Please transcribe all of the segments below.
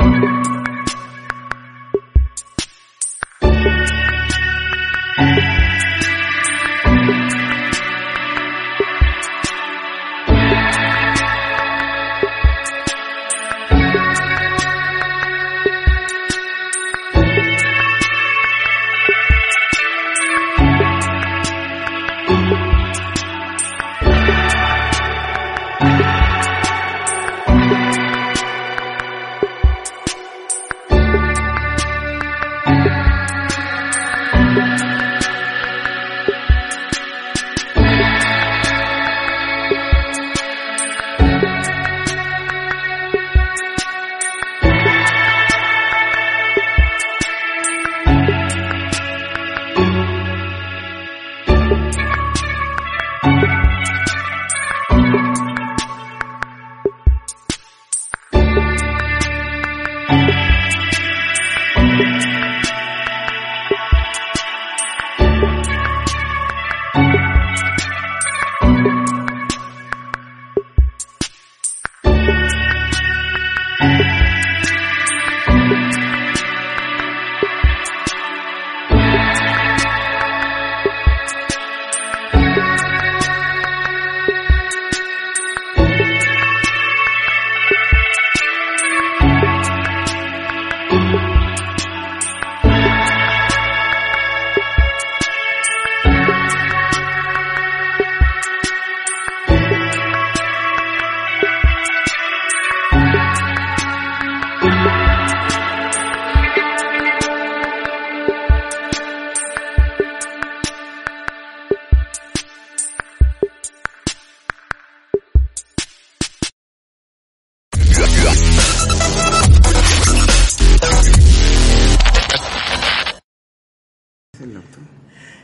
Thank you.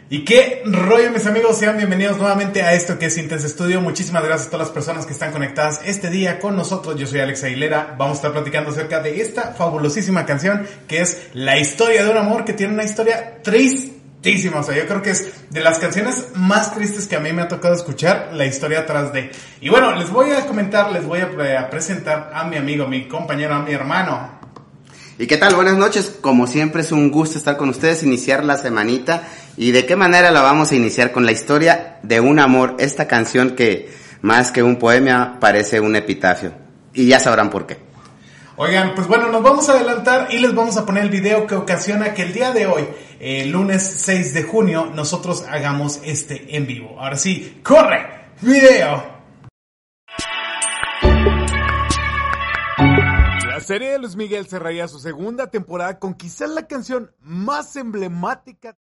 Y qué rollo, mis amigos, sean bienvenidos nuevamente a esto que es Intense Studio. Muchísimas gracias a todas las personas que están conectadas este día con nosotros. Yo soy Alex Aguilera. Vamos a estar platicando acerca de esta fabulosísima canción que es La historia de un amor que tiene una historia tristísima. O sea, yo creo que es de las canciones más tristes que a mí me ha tocado escuchar, la historia atrás de. Y bueno, les voy a comentar, les voy a presentar a mi amigo, mi compañero, a mi hermano. ¿Y qué tal? Buenas noches. Como siempre es un gusto estar con ustedes, iniciar la semanita. ¿Y de qué manera la vamos a iniciar? Con la historia de un amor, esta canción que más que un poema parece un epitafio. Y ya sabrán por qué. Oigan, pues bueno, nos vamos a adelantar y les vamos a poner el video que ocasiona que el día de hoy, el lunes 6 de junio, nosotros hagamos este en vivo. Ahora sí, corre, video. Serie de Luis Miguel cerraría su segunda temporada con quizás la canción más emblemática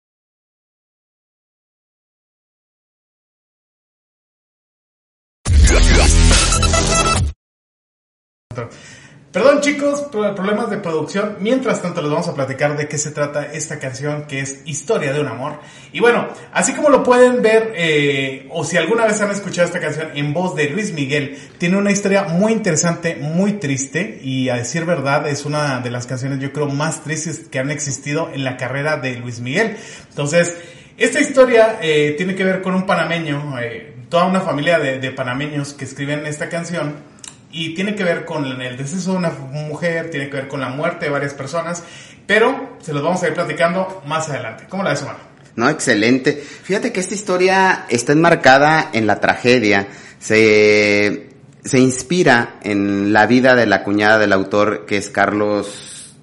Perdón chicos problemas de producción. Mientras tanto les vamos a platicar de qué se trata esta canción que es Historia de un Amor. Y bueno, así como lo pueden ver, eh, o si alguna vez han escuchado esta canción en voz de Luis Miguel, tiene una historia muy interesante, muy triste y a decir verdad es una de las canciones yo creo más tristes que han existido en la carrera de Luis Miguel. Entonces, esta historia eh, tiene que ver con un panameño, eh, toda una familia de, de panameños que escriben esta canción y tiene que ver con el deceso de una mujer, tiene que ver con la muerte de varias personas, pero se los vamos a ir platicando más adelante. ¿Cómo la ves, Omar? No, excelente. Fíjate que esta historia está enmarcada en la tragedia. Se, se inspira en la vida de la cuñada del autor, que es Carlos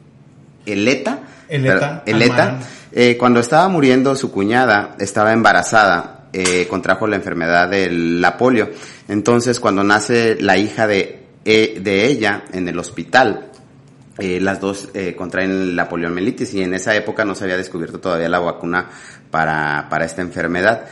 Eleta. Eleta. Eleta. Eh, cuando estaba muriendo su cuñada, estaba embarazada, eh, contrajo la enfermedad de la polio. Entonces, cuando nace la hija de eh, de ella en el hospital. Eh, las dos eh, contraen la poliomielitis y en esa época no se había descubierto todavía la vacuna para, para esta enfermedad.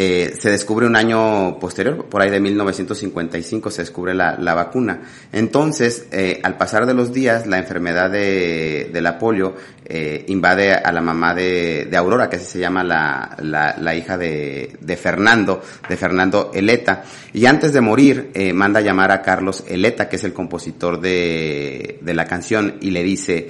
Eh, se descubre un año posterior, por ahí de 1955 se descubre la, la vacuna. Entonces, eh, al pasar de los días, la enfermedad de, la polio eh, invade a la mamá de, de, Aurora, que así se llama la, la, hija de, de, Fernando, de Fernando Eleta. Y antes de morir, manda a llamar a Carlos Eleta, que es el compositor de, de la canción, y le dice,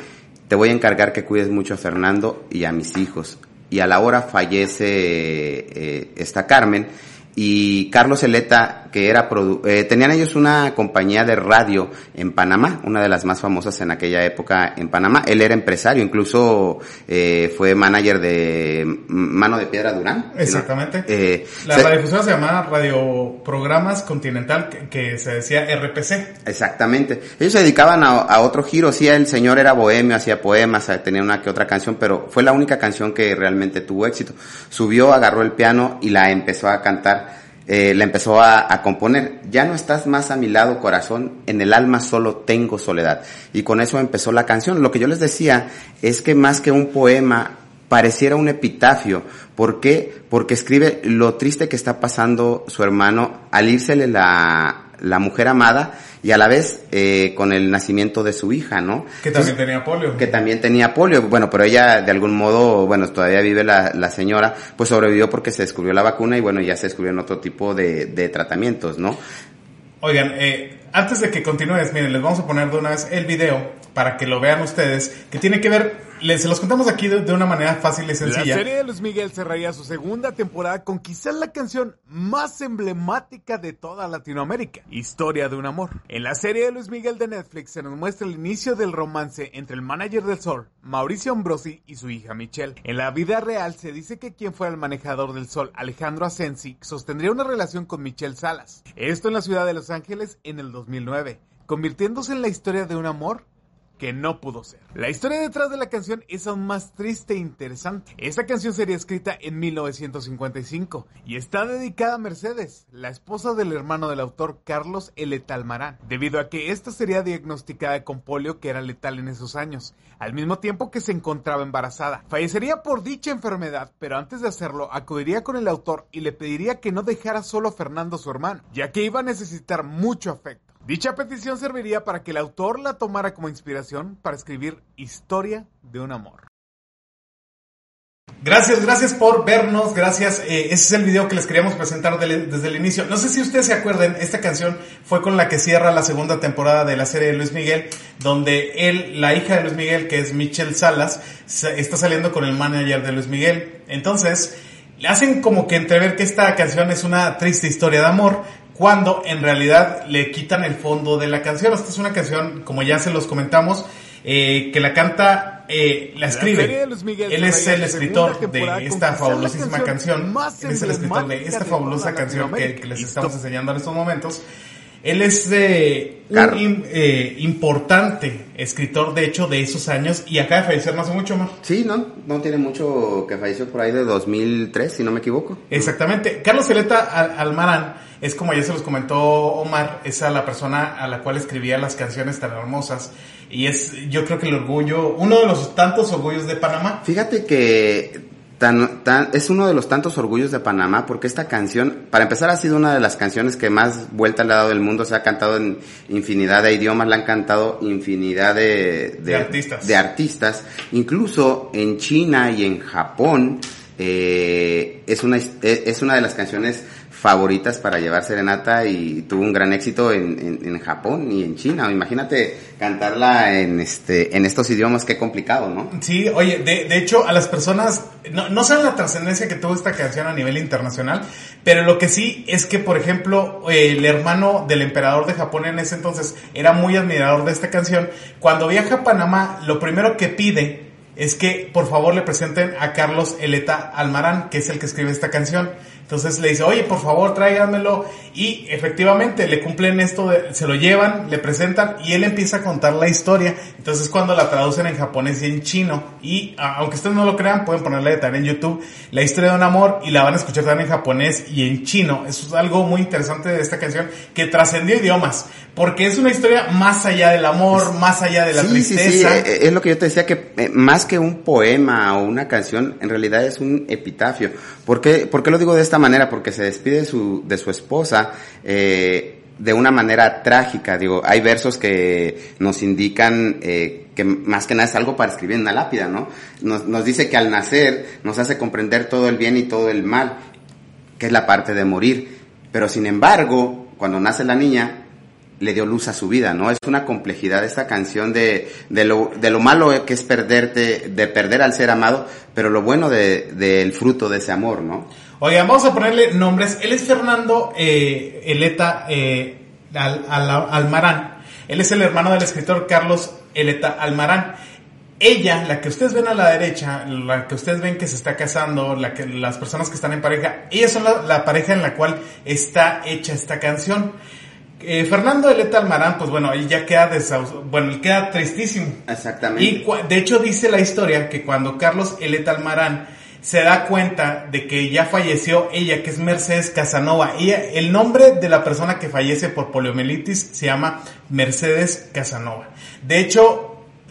te voy a encargar que cuides mucho a Fernando y a mis hijos y a la hora fallece eh, esta Carmen. Y Carlos Eleta que era, eh, tenían ellos una compañía de radio en Panamá, una de las más famosas en aquella época en Panamá. Él era empresario, incluso eh, fue manager de Mano de Piedra Durán. Exactamente. Eh, la radiodifusora se llamaba Radio Programas Continental, que, se decía RPC. Exactamente. Ellos se dedicaban a, a, otro giro, sí, el señor era bohemio, hacía poemas, tenía una que otra canción, pero fue la única canción que realmente tuvo éxito. Subió, agarró el piano y la empezó a cantar eh, la empezó a, componer. Ya no estás más a mi lado, corazón, en el alma solo tengo soledad. Y con eso empezó la canción. Lo que yo les decía es que más que un poema, pareciera un epitafio. ¿Por qué? Porque escribe lo triste que está pasando su hermano al írsele la, la mujer amada y a la vez eh, con el nacimiento de su hija, ¿no? Que también tenía polio. Que también tenía polio. Bueno, pero ella de algún modo, bueno, todavía vive la, la señora, pues sobrevivió porque se descubrió la vacuna y bueno, ya se descubrieron otro tipo de, de tratamientos, ¿no? Oigan, eh, antes de que continúes, miren, les vamos a poner de una vez el video para que lo vean ustedes, que tiene que ver les, se los contamos aquí de, una manera fácil y sencilla. La serie de Luis Miguel cerraría su segunda temporada con quizás la canción más emblemática de toda Latinoamérica, Historia de un amor. En la serie de Luis Miguel de Netflix se nos muestra el inicio del romance entre el manager del Sol, Mauricio Ambrosi, y su hija Michelle. En la vida real se dice que quien fuera el manejador del Sol, Alejandro Asensi, sostendría una relación con Michelle Salas. Esto en la ciudad de Los Ángeles en el 2009, convirtiéndose en la historia de un amor que no pudo ser. La historia detrás de la canción es aún más triste e interesante. Esta canción sería escrita en 1955 y está dedicada a Mercedes, la esposa del hermano del autor Carlos L. Talmarán, debido a que esta sería diagnosticada con polio que era letal en esos años, al mismo tiempo que se encontraba embarazada. Fallecería por dicha enfermedad, pero antes de hacerlo acudiría con el autor y le pediría que no dejara solo a Fernando su hermano, ya que iba a necesitar mucho afecto. Dicha petición serviría para que el autor la tomara como inspiración para escribir Historia de un amor. Gracias, gracias por vernos, gracias. Eh, ese es el video que les queríamos presentar desde el inicio. No sé si ustedes se acuerdan, esta canción fue con la que cierra la segunda temporada de la serie de Luis Miguel, donde él, la hija de Luis Miguel, que es Michelle Salas, está saliendo con el manager de Luis Miguel. Entonces, le hacen como que entrever que esta canción es una triste historia de amor, cuando en realidad le quitan el fondo de la canción. Esta es una canción, como ya se los comentamos, eh, que la canta, eh, la escribe. Él es el escritor de esta fabulosísima canción. Él es el escritor de esta fabulosa canción que, les estamos enseñando en estos momentos. Él es eh, un eh, importante escritor, de hecho, de esos años y acaba de fallecer no hace mucho más. Sí, no, no tiene mucho que falleció por ahí de 2003, si no me equivoco. Exactamente. Carlos Celeta Almarán es como ya se los comentó Omar, es a la persona a la cual escribía las canciones tan hermosas y es yo creo que el orgullo, uno de los tantos orgullos de Panamá. Fíjate que tan, tan, es uno de los tantos orgullos de Panamá porque esta canción, para empezar, ha sido una de las canciones que más vuelta al lado del mundo se ha cantado en infinidad de idiomas, la han cantado infinidad de, de, artistas. de artistas, incluso en China y en Japón. Eh, es una es una de las canciones favoritas para llevar serenata y tuvo un gran éxito en, en, Japón y en China. Imagínate cantarla en este en estos idiomas, qué complicado, ¿no? Sí, oye, de, de hecho a las personas no, no saben la trascendencia que tuvo esta canción a nivel internacional, pero lo que sí es que, por ejemplo, el hermano del emperador de Japón en ese entonces era muy admirador de esta canción. Cuando viaja a Panamá, lo primero que pide es que por favor le presenten a Carlos Eleta Almarán, que es el que escribe esta canción. Entonces le dice, oye, por favor, tráigamelo. Y efectivamente le cumplen esto, se lo llevan, le presentan y él empieza a contar la historia. Entonces cuando la traducen en japonés y en chino, y aunque ustedes no lo crean, pueden ponerle también en YouTube la historia de un amor y la van a escuchar también en japonés y en chino. Eso es algo muy interesante de esta canción que trascendió idiomas. Porque es una historia más allá del amor, más allá de la tristeza. Sí, sí, eh, eh, es lo que yo te decía, que eh, más que un poema o una canción, en realidad es un epitafio. ¿Por qué, ¿Por qué lo digo de esta manera? Porque se despide de su, de su esposa eh, de una manera trágica. Digo, hay versos que nos indican eh, que más que nada es algo para escribir en una lápida, ¿no? Nos, dice que al nacer nos hace comprender todo el bien y todo el mal, que es la parte de morir. Pero sin embargo, cuando nace la niña, le dio luz a su vida, ¿no? Es una complejidad esta canción de, de, lo, de lo malo que es perderte, de perder al ser amado, pero lo bueno del de, fruto de ese amor, ¿no? Oigan, vamos a ponerle nombres. Él es Fernando eh, Eleta eh, Al- Al- Almarán. Él es el hermano del escritor Carlos Eleta Almarán. Ella, la que ustedes ven a la derecha, la que ustedes ven que se está casando, la que, las personas que están en pareja, ellas son la, la pareja en la cual está hecha esta canción. Eh, Fernando Eleta Almarán, pues bueno, él ya queda bueno, él queda tristísimo. Exactamente. Y de hecho dice la historia que cuando Carlos Eleta Almarán se da cuenta de que ya falleció ella, que es Mercedes Casanova. Ella, el nombre de la persona que fallece por poliomielitis se llama Mercedes Casanova. De hecho,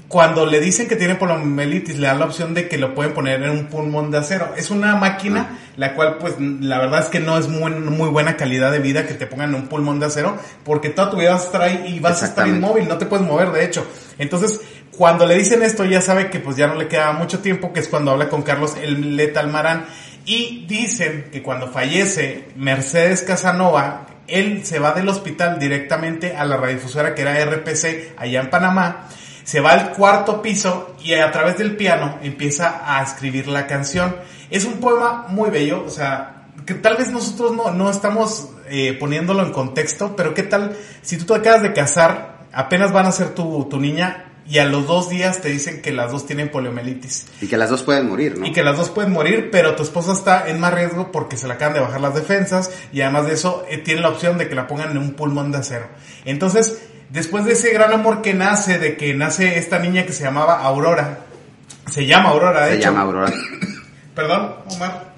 cuando le dicen que tiene poliomielitis, le dan la opción de que lo pueden poner en un pulmón de acero. Es una máquina, la cual, pues, la verdad es que no es muy, muy buena calidad de vida que te pongan en un pulmón de acero, porque toda tu vida vas a estar ahí y vas a estar inmóvil, no te puedes mover, de hecho. Entonces, cuando le dicen esto, ya sabe que pues ya no le queda mucho tiempo, que es cuando habla con Carlos el Leta Almarán. Y dicen que cuando fallece Mercedes Casanova, él se va del hospital directamente a la radiodifusora que era RPC allá en Panamá. Se va al cuarto piso y a través del piano empieza a escribir la canción. Es un poema muy bello, o sea, que tal vez nosotros no, no estamos eh, poniéndolo en contexto, pero qué tal si tú te acabas de casar, apenas van a ser tu, tu niña y a los dos días te dicen que las dos tienen poliomielitis Y que las dos pueden morir, ¿no? y que las dos pueden morir, pero tu esposa está en más riesgo porque se le acaban de bajar las defensas y además de eso eh, tiene la opción de que la pongan en un pulmón de acero. Entonces, después de ese gran amor que nace, de que nace esta niña que se llamaba Aurora, se llama Aurora, de Se hecho. llama Aurora. Perdón, Omar.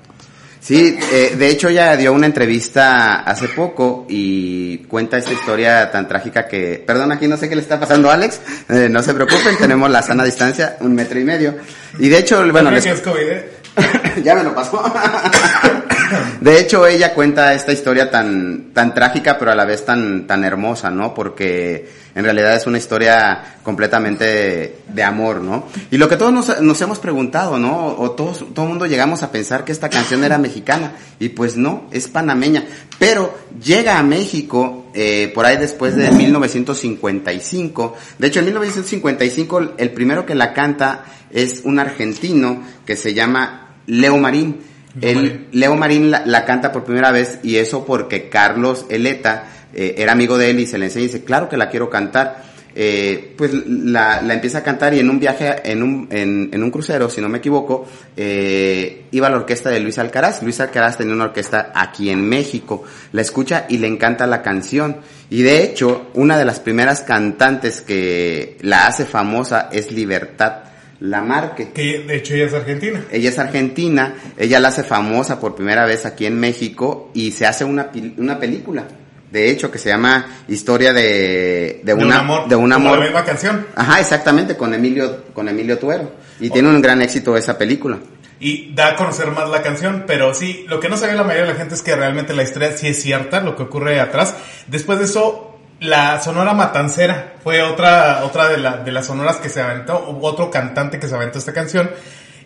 Sí, eh, de hecho ella dio una entrevista hace poco y cuenta esta historia tan trágica que, perdón, aquí no sé qué le está pasando a Alex, eh, no se preocupen, tenemos la sana distancia, un metro y medio. Y de hecho, bueno, les, COVID, ¿eh? ya me lo pasó. De hecho, ella cuenta esta historia tan, tan trágica, pero a la vez tan, tan hermosa, ¿no? Porque en realidad es una historia completamente de, amor, ¿no? Y lo que todos nos, nos hemos preguntado, ¿no? O todos, todo el mundo llegamos a pensar que esta canción era mexicana, y pues no, es panameña. Pero llega a México, eh, por ahí después de 1955. De hecho, en 1955, el primero que la canta es un argentino que se llama Leo Marín. Marín. Leo Marín la, la canta por primera vez y eso porque Carlos Eleta eh, era amigo de él y se le enseña y dice, claro que la quiero cantar. Eh, pues la, la empieza a cantar y en un viaje, en un, en, en un crucero, si no me equivoco, eh, iba a la orquesta de Luis Alcaraz. Luis Alcaraz tenía una orquesta aquí en México. La escucha y le encanta la canción. Y de hecho, una de las primeras cantantes que la hace famosa es Libertad Lamarque. Que de hecho ella es argentina. Ella es argentina, ella la hace famosa por primera vez aquí en México y se hace una, una película, de hecho, que se llama Historia de, de, una, de un como amor. La misma canción. Ajá, exactamente, con Emilio, con Emilio Tuero. Y tiene un gran éxito esa película. y da a conocer más la canción, pero sí, lo que no sabía la mayoría de la gente es que realmente la historia sí es cierta, lo que ocurre atrás. Después de eso, la Sonora Matancera fue otra, otra de, la, de las sonoras que se aventó, otro cantante que se aventó esta canción.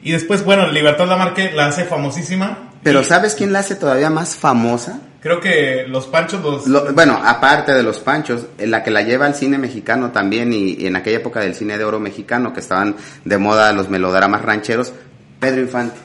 Y después, bueno, Libertad Lamarque la hace famosísima. Pero Y ¿sabes quién la hace todavía más famosa? Creo que los Panchos, los... Lo- bueno, aparte de los Panchos, en la que la lleva al cine mexicano también y, y en aquella época del cine de oro mexicano que estaban de moda los melodramas rancheros, Pedro Infante.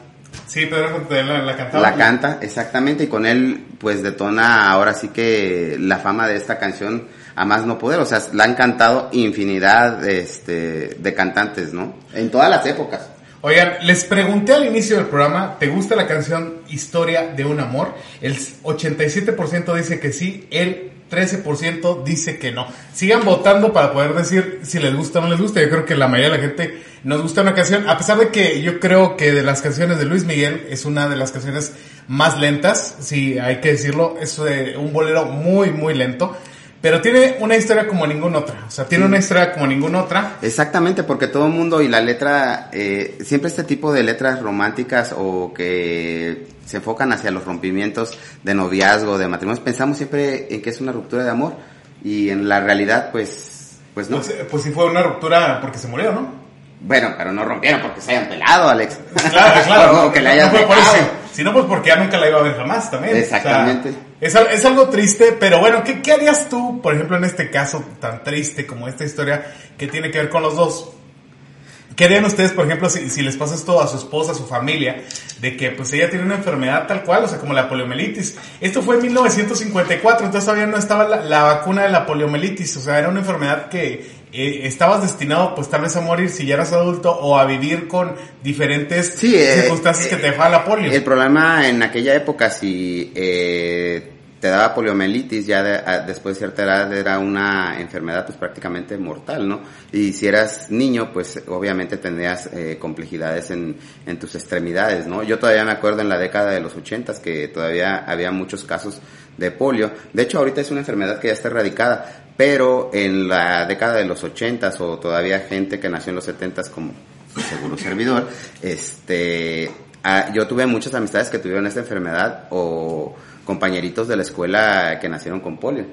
Sí, Pedro Infante la, la cantaba. La canta, exactamente, y con él pues detona ahora sí que la fama de esta canción a más no poder, o sea, la han cantado infinidad este, de cantantes, ¿no? En todas las épocas. Oigan, les pregunté al inicio del programa, ¿te gusta la canción Historia de un amor? El 87% dice que sí, el 13% dice que no. Sigan votando para poder decir si les gusta o no les gusta. Yo creo que la mayoría de la gente nos gusta una canción, a pesar de que yo creo que de las canciones de Luis Miguel es una de las canciones más lentas, sí, hay que decirlo, es eh, un bolero muy, muy lento. Pero tiene una historia como ninguna otra. O sea, tiene una historia como ninguna otra. Exactamente, porque todo el mundo y la letra, eh, siempre este tipo de letras románticas o que se enfocan hacia los rompimientos de noviazgo, de matrimonios, pensamos siempre en que es una ruptura de amor y en la realidad pues, pues no. Pues, eh, pues sí fue una ruptura porque se murió, ¿no? Bueno, pero no rompieron porque se hayan pelado, Alex. Claro, claro. o que le hayan no. Si no, pues porque ya nunca la iba a ver jamás también. Exactamente. O sea, es, es algo triste, pero bueno, ¿qué, ¿qué harías tú, por ejemplo, en este caso tan triste como esta historia que tiene que ver con los dos? ¿Qué harían ustedes, por ejemplo, si, si les pasa esto a su esposa, a su familia, de que pues ella tiene una enfermedad tal cual, o sea, como la poliomielitis? Esto fue en 1954, entonces todavía no estaba la, la vacuna de la poliomielitis, o sea, era una enfermedad que eh, estabas destinado pues tal vez a morir si ya eras adulto o a vivir con diferentes Sí, eh, circunstancias que te dejaba la polio. El problema en aquella época, si eh, te daba poliomielitis, ya de- a- después de cierta edad era una enfermedad pues prácticamente mortal, ¿no? Y si eras niño, pues obviamente tendrías eh, complejidades en, en tus extremidades, ¿no? Yo todavía me acuerdo en la década de los ochentas que todavía había muchos casos de polio. De hecho, ahorita es una enfermedad que ya está erradicada, pero en la década de los ochentas o todavía gente que nació en los setentas como su seguro servidor, este, ah, yo tuve muchas amistades que tuvieron esta enfermedad o compañeritos de la escuela que nacieron con polio.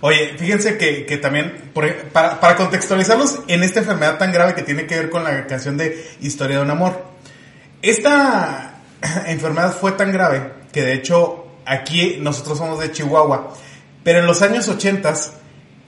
Oye, fíjense que, que también, para, para contextualizarlos en esta enfermedad tan grave que tiene que ver con la canción de Historia de un Amor. Esta enfermedad fue tan grave que de hecho aquí nosotros somos de Chihuahua, pero en los años 80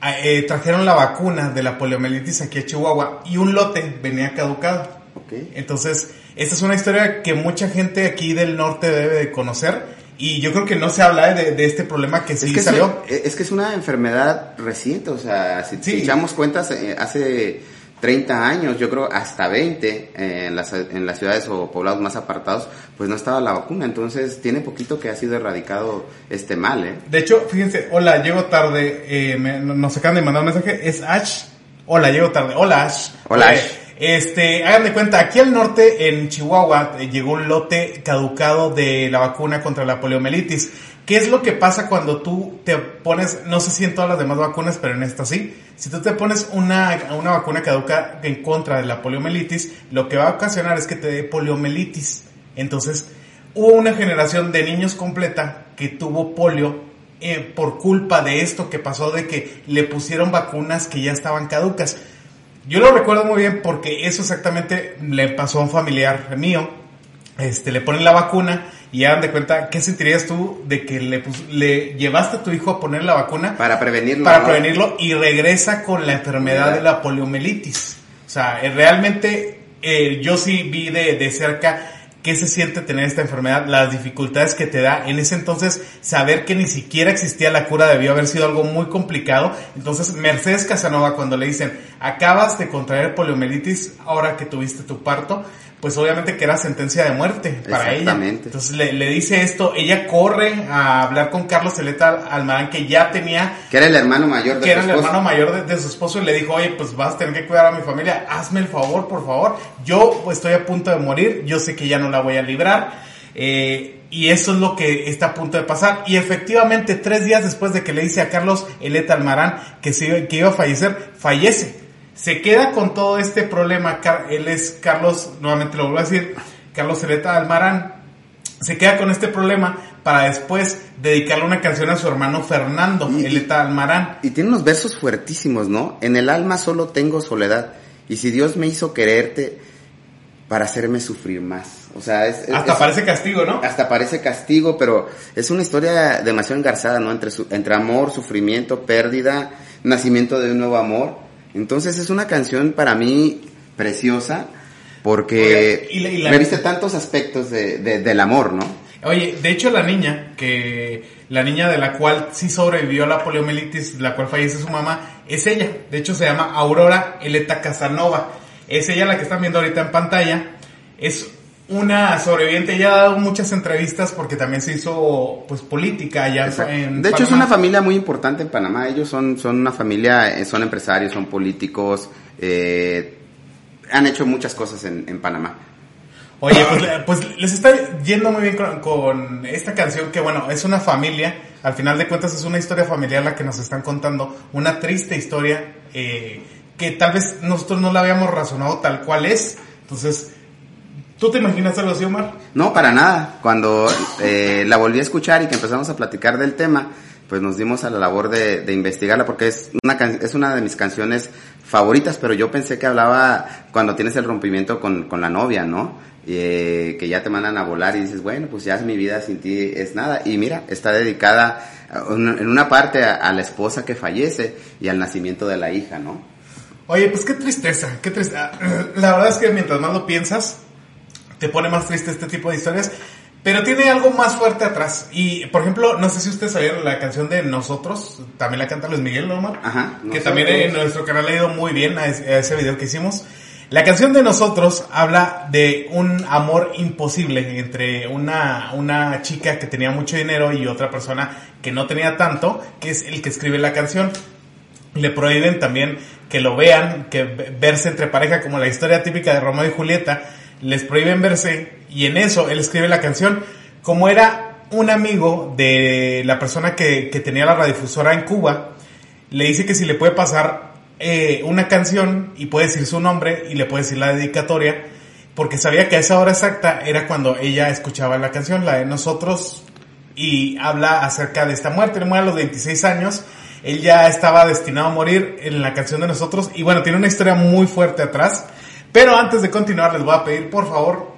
eh, trajeron la vacuna de la poliomielitis aquí a Chihuahua y un lote venía caducado. ¿ok? Entonces, esta es una historia que mucha gente aquí del norte debe de conocer y yo creo que no se habla de, de este problema que sí es, que es, salió. una, es que es una enfermedad reciente, o sea, si, Sí. si echamos cuentas, eh, hace 30 años, yo creo hasta 20, eh, en, las, en las ciudades o poblados más apartados, pues no estaba la vacuna, entonces tiene poquito que ha sido erradicado este mal, ¿eh? De hecho, fíjense, hola, llego tarde, eh, me- nos acaban de mandar un mensaje, es Ash. Hola, llego tarde. Hola, Ash. Hola, Eh, Ash. Este, hagan de cuenta, aquí al norte, en Chihuahua, eh, llegó un lote caducado de la vacuna contra la poliomielitis. ¿Qué es lo que pasa cuando tú te pones, no sé si en todas las demás vacunas, pero en esta sí, si tú te pones una, una vacuna caduca en contra de la poliomielitis, lo que va a ocasionar es que te dé poliomielitis. Entonces, hubo una generación de niños completa que tuvo polio eh, por culpa de esto que pasó de que le pusieron vacunas que ya estaban caducas. Yo lo recuerdo muy bien porque eso exactamente le pasó a un familiar mío. Este, le ponen la vacuna y hagan de cuenta, ¿qué sentirías tú de que le, pus- le llevaste a tu hijo a poner la vacuna Para prevenirlo. para ¿no? prevenirlo y regresa con la enfermedad de la poliomielitis. O sea, eh, realmente eh, yo sí vi de, de cerca qué se siente tener esta enfermedad, las dificultades que te da. En ese entonces, saber que ni siquiera existía la cura debió haber sido algo muy complicado. Entonces, Mercedes Casanova, cuando le dicen, acabas de contraer poliomielitis ahora que tuviste tu parto, pues obviamente que era sentencia de muerte para ella. Exactamente. Entonces le, le dice esto, ella corre a hablar con Carlos Celeta Almarán, que ya tenía Que era el hermano mayor de que era el hermano mayor de, de su esposo y le dijo, oye, pues vas a tener que cuidar a mi familia, hazme el favor, por favor. Yo estoy a punto de morir, yo sé que ya no la voy a librar. eh, y eso es lo que está a punto de pasar. Y efectivamente, tres días después de que le dice a Carlos Eleta Almarán que, se, que iba a fallecer, fallece. Se queda con todo este problema. Él es Carlos, nuevamente lo vuelvo a decir, Carlos Eleta Almarán se queda con este problema para después dedicarle una canción a su hermano Fernando, Y- Eleta Almarán. Y tiene unos versos fuertísimos, ¿no? En el alma solo tengo soledad. Y si Dios me hizo quererte para hacerme sufrir más. O sea, es, es- Hasta es- parece castigo, ¿no? hasta parece castigo, pero es una historia demasiado engarzada, ¿no? Entre, su- entre amor, sufrimiento, pérdida, nacimiento de un nuevo amor. Entonces es una canción para mí preciosa porque Oye, y la- y la- me viste tantos aspectos de, de- del amor, ¿no? Oye, de hecho la niña, que la niña de la cual sí sobrevivió a la poliomielitis, la cual fallece su mamá, es ella. De hecho se llama Aurora Eleta Casanova. Es ella la que están viendo ahorita en pantalla. Es una sobreviviente, ella ha dado muchas entrevistas porque también se hizo pues política allá Exacto. en De hecho, es una familia muy importante en Panamá. Ellos son, son una familia, eh, son empresarios, son políticos, eh, han hecho muchas cosas en, en Panamá. Oye, pues, pues les está yendo muy bien con, con esta canción que bueno, es una familia, al final de cuentas es una historia familiar la que nos están contando, una triste historia eh, que tal vez nosotros no la habíamos razonado tal cual es. Entonces, ¿tú te imaginas algo así, Omar? No, para nada. Cuando eh, la volví a escuchar y que empezamos a platicar del tema, pues nos dimos a la labor de, de investigarla porque es una, can- es una de mis canciones favoritas, pero yo pensé que hablaba cuando tienes el rompimiento con, con la novia, ¿no? Eh, que ya te mandan a volar y dices, bueno, pues ya mi vida sin ti es nada. Y mira, está dedicada en una parte a, a la esposa que fallece y al nacimiento de la hija, ¿no? Oye, pues qué tristeza, qué tristeza. La verdad es que mientras más lo piensas, te pone más triste este tipo de historias. Pero tiene algo más fuerte atrás. Y, por ejemplo, no sé si ustedes sabían la canción de Nosotros. También la canta Luis Miguel, ¿no, Omar? Ajá. Que también en nuestro canal ha ido muy bien a ese, a ese video que hicimos. La canción de Nosotros habla de un amor imposible entre una, una chica que tenía mucho dinero y otra persona que no tenía tanto, que es el que escribe la canción. Le prohíben también que lo vean, que ve- verse entre pareja como la historia típica de Romeo y Julieta. Les prohíben verse y en eso él escribe la canción como era un amigo de la persona que, que tenía la radiodifusora en Cuba. Le dice que si le puede pasar eh, una canción y puede decir su nombre y le puede decir la dedicatoria, porque sabía que a esa hora exacta era cuando ella escuchaba la canción, la de nosotros, y habla acerca de esta muerte. Él muere a los 26 años. Él ya estaba destinado a morir en la canción de nosotros. Y bueno, tiene una historia muy fuerte atrás. Pero antes de continuar, les voy a pedir, por favor,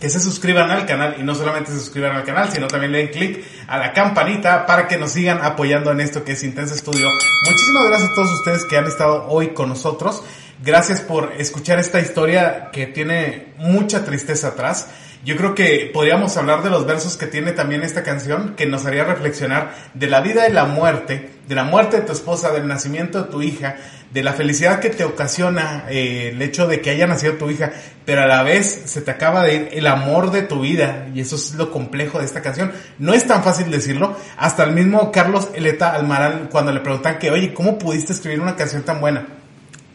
que se suscriban al canal. Y no solamente se suscriban al canal, sino también le den clic a la campanita para que nos sigan apoyando en esto que es Intensa Studio. Muchísimas gracias a todos ustedes que han estado hoy con nosotros. Gracias por escuchar esta historia que tiene mucha tristeza atrás. Yo creo que podríamos hablar de los versos que tiene también esta canción, que nos haría reflexionar de la vida y la muerte, de la muerte de tu esposa, del nacimiento de tu hija, de la felicidad que te ocasiona eh, el hecho de que haya nacido tu hija, pero a la vez se te acaba de ir el amor de tu vida, y eso es lo complejo de esta canción. No es tan fácil decirlo, hasta el mismo Carlos Eleta Almarán, cuando le preguntan que, oye, ¿cómo pudiste escribir una canción tan buena?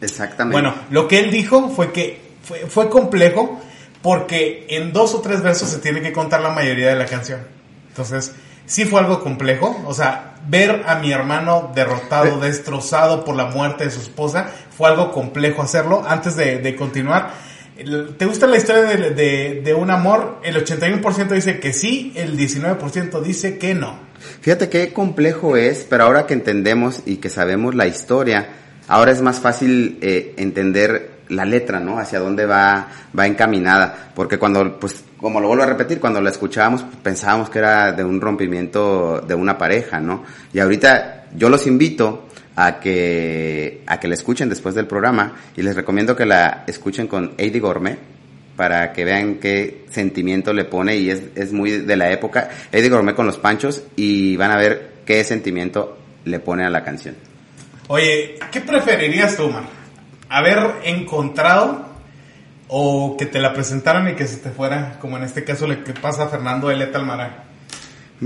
Exactamente. Bueno, lo que él dijo fue que fue, fue complejo porque en dos o tres versos se tiene que contar la mayoría de la canción. Entonces, sí fue algo complejo. O sea, ver a mi hermano derrotado, destrozado por la muerte de su esposa, fue algo complejo hacerlo. Antes de, de continuar, ¿te gusta la historia de, de- de un amor? El 81% dice que sí, el 19% dice que no. Fíjate qué complejo es, pero ahora que entendemos y que sabemos la historia, ahora es más fácil eh, entender la letra, ¿no? Hacia dónde va, va encaminada. Porque cuando, pues, como lo vuelvo a repetir, cuando la escuchábamos, pensábamos que era de un rompimiento de una pareja, ¿no? Y ahorita yo los invito a que, a que la escuchen después del programa y les recomiendo que la escuchen con Eddie Gourmet para que vean qué sentimiento le pone y es, es muy de la época. Eddie Gourmet con los panchos y van a ver qué sentimiento le pone a la canción. Oye, ¿qué preferirías tú, Mar? ¿Haber encontrado o que te la presentaran y que se te fuera, como en este caso le que pasa a Fernando Eleta Almarán?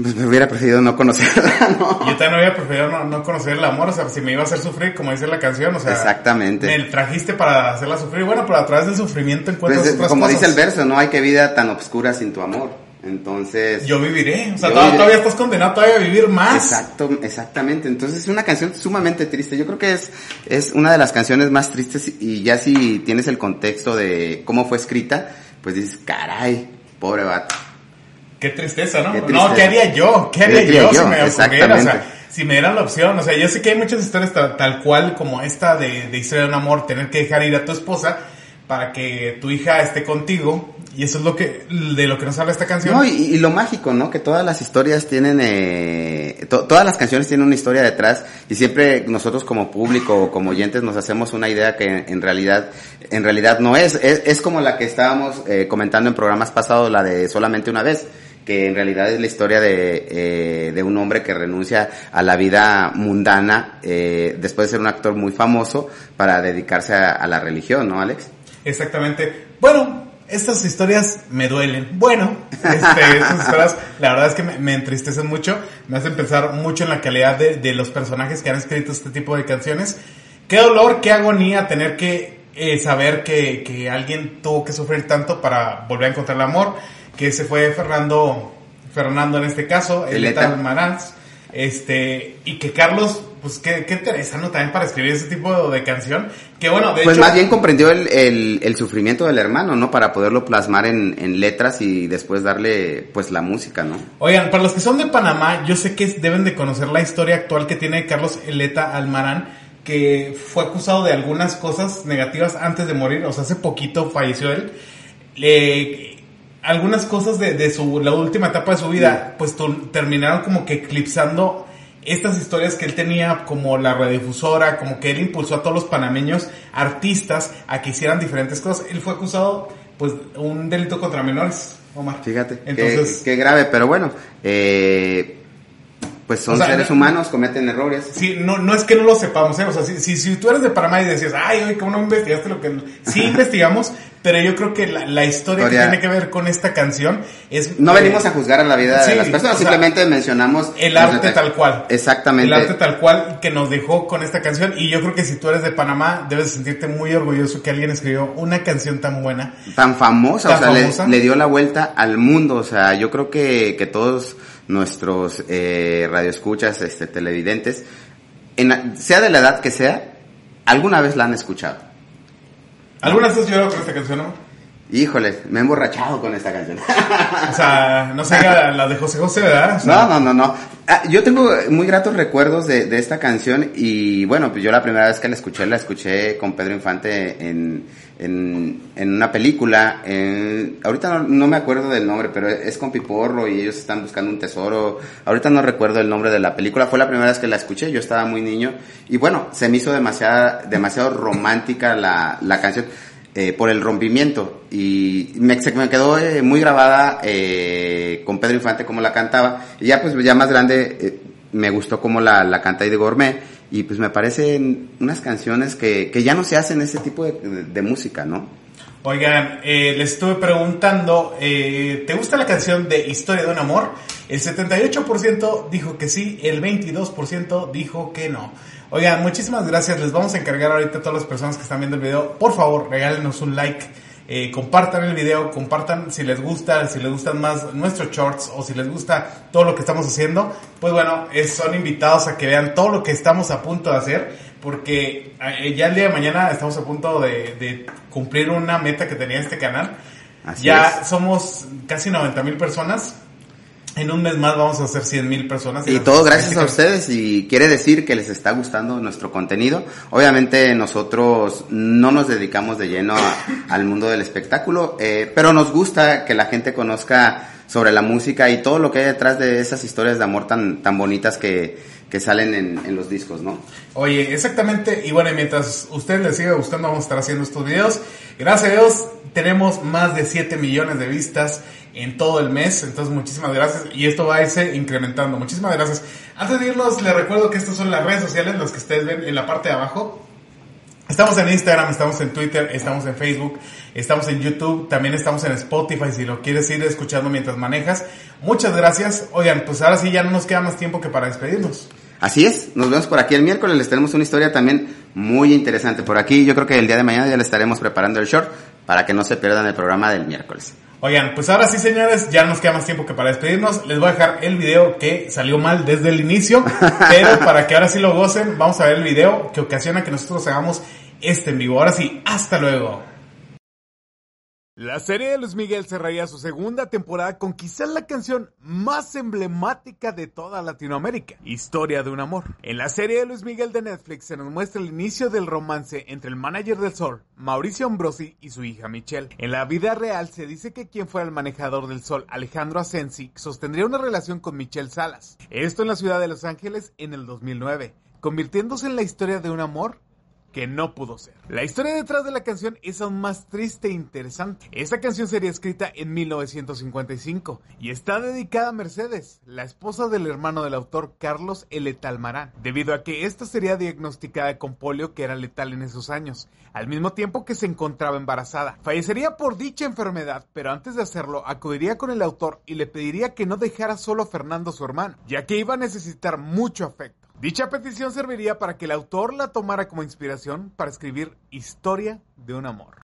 Pues me hubiera preferido no conocerla, ¿no? Yo también hubiera preferido no, no conocer el amor, o sea, si me iba a hacer sufrir, como dice la canción, o sea, Exactamente. me trajiste para hacerla sufrir, bueno, pero a través del sufrimiento encuentras Pues, otras como cosas. dice el verso, no hay que vida tan obscura sin tu amor. Entonces, Yo viviré, o sea, Yo todavía, viviré. estás condenado todavía a vivir más. Exacto, exactamente. Entonces es una canción sumamente triste. Yo creo que es, es una de las canciones más tristes y ya si tienes el contexto de cómo fue escrita, pues dices, caray, pobre vato. Qué tristeza, ¿no? Qué No. ¿qué haría yo? ¿Qué haría, ¿Qué haría yo, si me ocurriera? O sea, si me dieran la opción. O sea, yo sé que hay muchas historias tal, tal cual como esta de, de historia de un amor, tener que dejar ir a tu esposa para que tu hija esté contigo. Y eso es lo que, de lo que nos habla esta canción. No, y, y lo mágico, ¿no? Que todas las historias tienen, eh, to- todas las canciones tienen una historia detrás y siempre nosotros como público o como oyentes nos hacemos una idea que en realidad, en realidad no es. Es, es como la que estábamos eh, comentando en programas pasados, la de solamente una vez que en realidad es la historia de, eh, de un hombre que renuncia a la vida mundana eh, después de ser un actor muy famoso para dedicarse a, a la religión, ¿no, Alex? Exactamente. Bueno, estas historias me duelen. Bueno, este, estas historias, la verdad es que me, me entristecen mucho, me hacen pensar mucho en la calidad de, de los personajes que han escrito este tipo de canciones. Qué dolor, qué agonía tener que eh, saber que, que alguien tuvo que sufrir tanto para volver a encontrar el amor, que se fue Fernando, Fernando en este caso, el. Almaranz, este, y que Carlos, pues qué, qué interesante también para escribir ese tipo de canción, que bueno, de Pues hecho... más bien comprendió el, el, el sufrimiento del hermano, ¿no? Para poderlo plasmar en, en letras y después darle, pues, la música, ¿no? Oigan, para los que son de Panamá, yo sé que deben de conocer la historia actual que tiene Carlos Eleta Almarán, que fue acusado de algunas cosas negativas antes de morir, o sea, hace poquito falleció él. Algunas cosas de, de su, la última etapa de su vida, pues terminaron como que eclipsando estas historias que él tenía como la radiodifusora, como que él impulsó a todos los panameños artistas a que hicieran diferentes cosas. Él fue acusado pues un delito contra menores, Omar. Fíjate, Entonces, qué, qué grave, pero bueno, eh, pues son seres humanos, cometen errores. Sí, no, no es que no lo sepamos, ¿eh? O sea, si, si, tú eres de Panamá y decías, ay, oye, ¿cómo no investigaste lo que...? Sí investigamos, pero yo creo que la, historia, que tiene que ver con esta canción es... No venimos a juzgar a la vida de las personas, simplemente mencionamos... El arte tal cual. Exactamente. El arte tal cual que nos dejó con esta canción y yo creo que si tú eres de Panamá debes sentirte muy orgulloso que alguien escribió una canción tan buena. Tan famosa, o sea, Le, dio la vuelta al mundo, o sea, yo creo que, que todos nuestros eh, radioescuchas, este, televidentes, en, sea de la edad que sea, alguna vez la han escuchado. ¿Alguna vez has llorado con esta canción, no? Híjole, me he emborrachado con esta canción. o sea, no sé, la de José José, ¿verdad? no, no, no, no. Ah, yo tengo muy gratos recuerdos de, de, esta canción y bueno, pues yo la primera vez que la escuché, la escuché con Pedro Infante en, en, en una película. ahorita no, me acuerdo del nombre, pero es con Piporro y ellos están buscando un tesoro. Ahorita no recuerdo el nombre de la película. Fue la primera vez que la escuché, yo estaba muy niño. Y bueno, se me hizo demasiado, demasiado romántica la, la canción. Eh, por el rompimiento. Y me, me quedó eh, muy grabada eh, con Pedro Infante como la cantaba. Y ya pues ya más grande me gustó como la, la canta de Gourmet y pues me parecen unas canciones que, que ya no se hacen ese tipo de, música, ¿no? Oigan, eh, les estuve preguntando, eh, ¿te gusta la canción de Historia de un Amor? El 78% dijo que sí, el 22% dijo que no. Oigan, muchísimas gracias, les vamos a encargar ahorita a todas las personas que están viendo el video, por favor, regálenos un like eh, compartan el video, compartan si les gusta, si les gustan más nuestros shorts o si les gusta todo lo que estamos haciendo, pues bueno, son invitados a que vean todo lo que estamos a punto de hacer, porque eh, ya el día de mañana estamos a punto de, cumplir una meta que tenía este canal. ya somos casi 90 mil personas en un mes más vamos a hacer 100 mil personas. Y, todo gracias a ustedes y quiere decir que les está gustando nuestro contenido. Obviamente nosotros no nos dedicamos de lleno al mundo del espectáculo, eh, pero nos gusta que la gente conozca sobre la música y todo lo que hay detrás de esas historias de amor tan, tan bonitas que, que salen en, los discos, ¿no? Oye, exactamente. Y bueno, mientras usted les siga gustando, vamos a estar haciendo estos videos. Gracias a Dios, tenemos más de 7 millones de vistas en todo el mes. Entonces, muchísimas gracias. Y esto va a irse incrementando. Muchísimas gracias. Antes de irnos, les recuerdo que estas son las redes sociales, las que ustedes ven en la parte de abajo. Estamos en Instagram, estamos en Twitter, estamos en Facebook, estamos en YouTube, también estamos en Spotify si lo quieres ir escuchando mientras manejas. Muchas gracias. Oigan, pues ahora sí ya no nos queda más tiempo que para despedirnos. Así es, nos vemos por aquí el miércoles, les tenemos una historia también muy interesante por aquí. Yo creo que el día de mañana ya le estaremos preparando el short para que no se pierdan el programa del miércoles. Oigan, pues ahora sí, señores, ya nos queda más tiempo que para despedirnos. Les voy a dejar el video que salió mal desde el inicio, pero para que ahora sí lo gocen, vamos a ver el video que ocasiona que nosotros hagamos este en vivo. Ahora sí, hasta luego. La serie de Luis Miguel cerraría su segunda temporada con quizás la canción más emblemática de toda Latinoamérica, Historia de un amor. En la serie de Luis Miguel de Netflix se nos muestra el inicio del romance entre el manager del Sol, Mauricio Ambrosi, y su hija Michelle. En la vida real se dice que quien fuera el manejador del Sol, Alejandro Asensi, sostendría una relación con Michelle Salas. Esto en la ciudad de Los Ángeles en el 2009, convirtiéndose en la historia de un amor que no pudo ser. La historia detrás de la canción es aún más triste e interesante. Esta canción sería escrita en 1955 y está dedicada a Mercedes, la esposa del hermano del autor Carlos L. Talmarán, debido a que esta sería diagnosticada con polio que era letal en esos años, al mismo tiempo que se encontraba embarazada. Fallecería por dicha enfermedad, pero antes de hacerlo acudiría con el autor y le pediría que no dejara solo a Fernando su hermano, ya que iba a necesitar mucho afecto. Dicha petición serviría para que el autor la tomara como inspiración para escribir Historia de un amor.